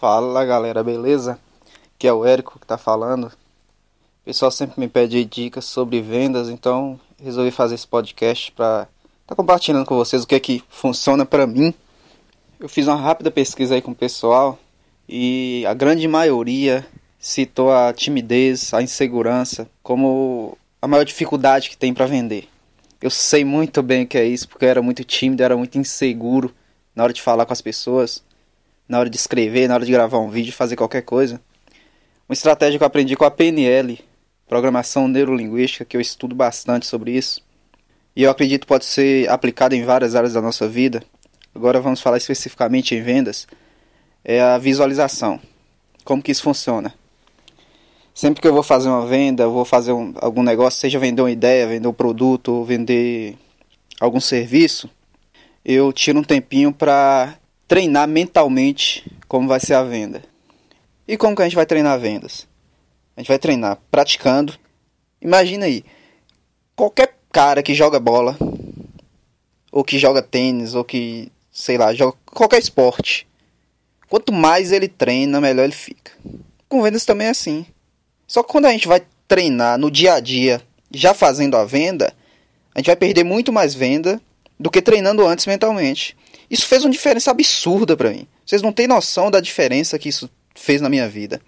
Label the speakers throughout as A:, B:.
A: Fala galera, beleza? Que é o Érico que tá falando. O pessoal sempre me pede dicas sobre vendas, então resolvi fazer esse podcast para tá compartilhando com vocês o que é que funciona para mim. Eu fiz uma rápida pesquisa aí com o pessoal e a grande maioria citou a timidez, a insegurança como a maior dificuldade que tem para vender. Eu sei muito bem o que é isso, porque eu era muito tímido, era muito inseguro na hora de falar com as pessoas na hora de escrever, na hora de gravar um vídeo, fazer qualquer coisa. Uma estratégia que eu aprendi com a PNL, Programação Neurolinguística, que eu estudo bastante sobre isso. E eu acredito pode ser aplicada em várias áreas da nossa vida. Agora vamos falar especificamente em vendas. É a visualização. Como que isso funciona? Sempre que eu vou fazer uma venda, vou fazer um, algum negócio, seja vender uma ideia, vender um produto, ou vender algum serviço, eu tiro um tempinho para treinar mentalmente como vai ser a venda. E como que a gente vai treinar vendas? A gente vai treinar praticando. Imagina aí, qualquer cara que joga bola, ou que joga tênis, ou que, sei lá, joga qualquer esporte. Quanto mais ele treina, melhor ele fica. Com vendas também é assim. Só que quando a gente vai treinar no dia a dia, já fazendo a venda, a gente vai perder muito mais venda do que treinando antes mentalmente. Isso fez uma diferença absurda para mim. Vocês não têm noção da diferença que isso fez na minha vida.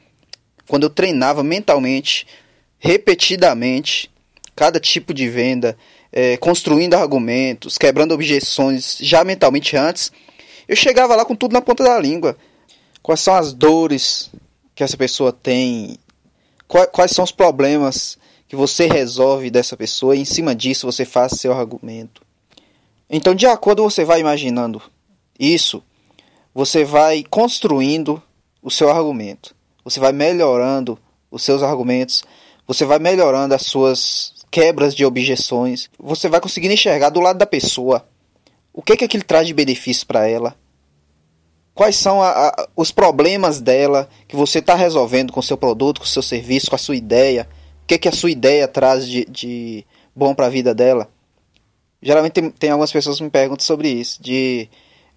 A: Quando eu treinava mentalmente, repetidamente, cada tipo de venda, é, construindo argumentos, quebrando objeções já mentalmente antes, eu chegava lá com tudo na ponta da língua. Quais são as dores que essa pessoa tem? Quais são os problemas que você resolve dessa pessoa? E em cima disso você faz seu argumento. Então, de acordo você vai imaginando isso, você vai construindo o seu argumento. Você vai melhorando os seus argumentos, você vai melhorando as suas quebras de objeções, você vai conseguindo enxergar do lado da pessoa o que que aquilo traz de benefício para ela. Quais são a, a, os problemas dela que você está resolvendo com o seu produto, com o seu serviço, com a sua ideia? O que, que a sua ideia traz de, de bom para a vida dela? Geralmente tem, tem algumas pessoas que me perguntam sobre isso, de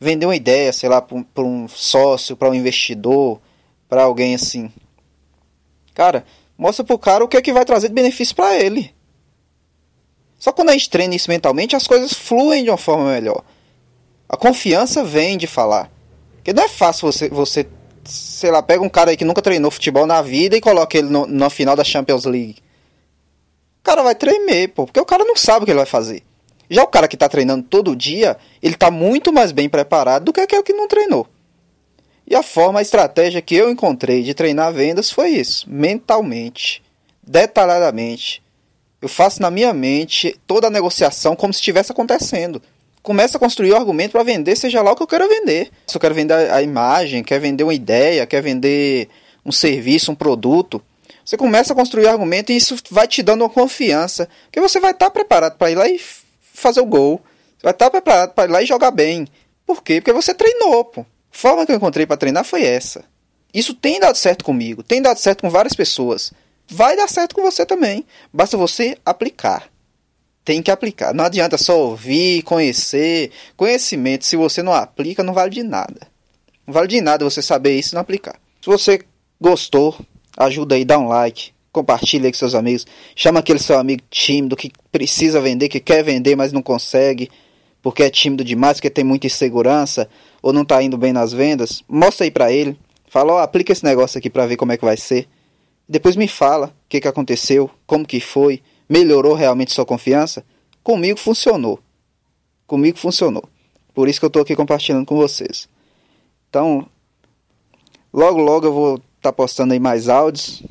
A: vender uma ideia, sei lá, para um sócio, para um investidor, para alguém assim. Cara, mostra pro cara o que é que vai trazer de benefício para ele. Só quando a gente treina isso mentalmente, as coisas fluem de uma forma melhor. A confiança vem de falar. Porque não é fácil você, você sei lá, pega um cara aí que nunca treinou futebol na vida e coloca ele no, na final da Champions League. O cara vai tremer, pô, porque o cara não sabe o que ele vai fazer. Já o cara que está treinando todo dia, ele está muito mais bem preparado do que aquele que não treinou. E a forma, a estratégia que eu encontrei de treinar vendas foi isso, mentalmente, detalhadamente. Eu faço na minha mente toda a negociação como se estivesse acontecendo. Começa a construir o argumento para vender, seja lá o que eu quero vender. Se eu quero vender a imagem, quer vender uma ideia, quer vender um serviço, um produto, você começa a construir o argumento e isso vai te dando uma confiança, que você vai estar tá preparado para ir lá e fazer o gol. Você vai estar preparado para ir lá e jogar bem. Por quê? Porque você treinou, pô. A forma que eu encontrei para treinar foi essa. Isso tem dado certo comigo, tem dado certo com várias pessoas. Vai dar certo com você também. Basta você aplicar. Tem que aplicar. Não adianta só ouvir, conhecer. Conhecimento, se você não aplica, não vale de nada. Não vale de nada você saber isso e não aplicar. Se você gostou, ajuda aí, dá um like compartilha com seus amigos, chama aquele seu amigo tímido que precisa vender, que quer vender, mas não consegue, porque é tímido demais, porque tem muita insegurança, ou não está indo bem nas vendas, mostra aí para ele, fala, ó, oh, aplica esse negócio aqui para ver como é que vai ser. Depois me fala o que, que aconteceu, como que foi, melhorou realmente sua confiança? Comigo funcionou. Comigo funcionou. Por isso que eu estou aqui compartilhando com vocês. Então, logo logo eu vou estar tá postando aí mais áudios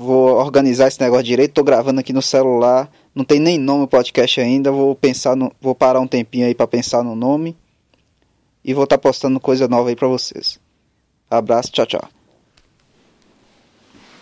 A: Vou organizar esse negócio direito. Tô gravando aqui no celular. Não tem nem nome o podcast ainda. Vou pensar no, vou parar um tempinho aí para pensar no nome e vou estar tá postando coisa nova aí para vocês. Abraço, tchau, tchau.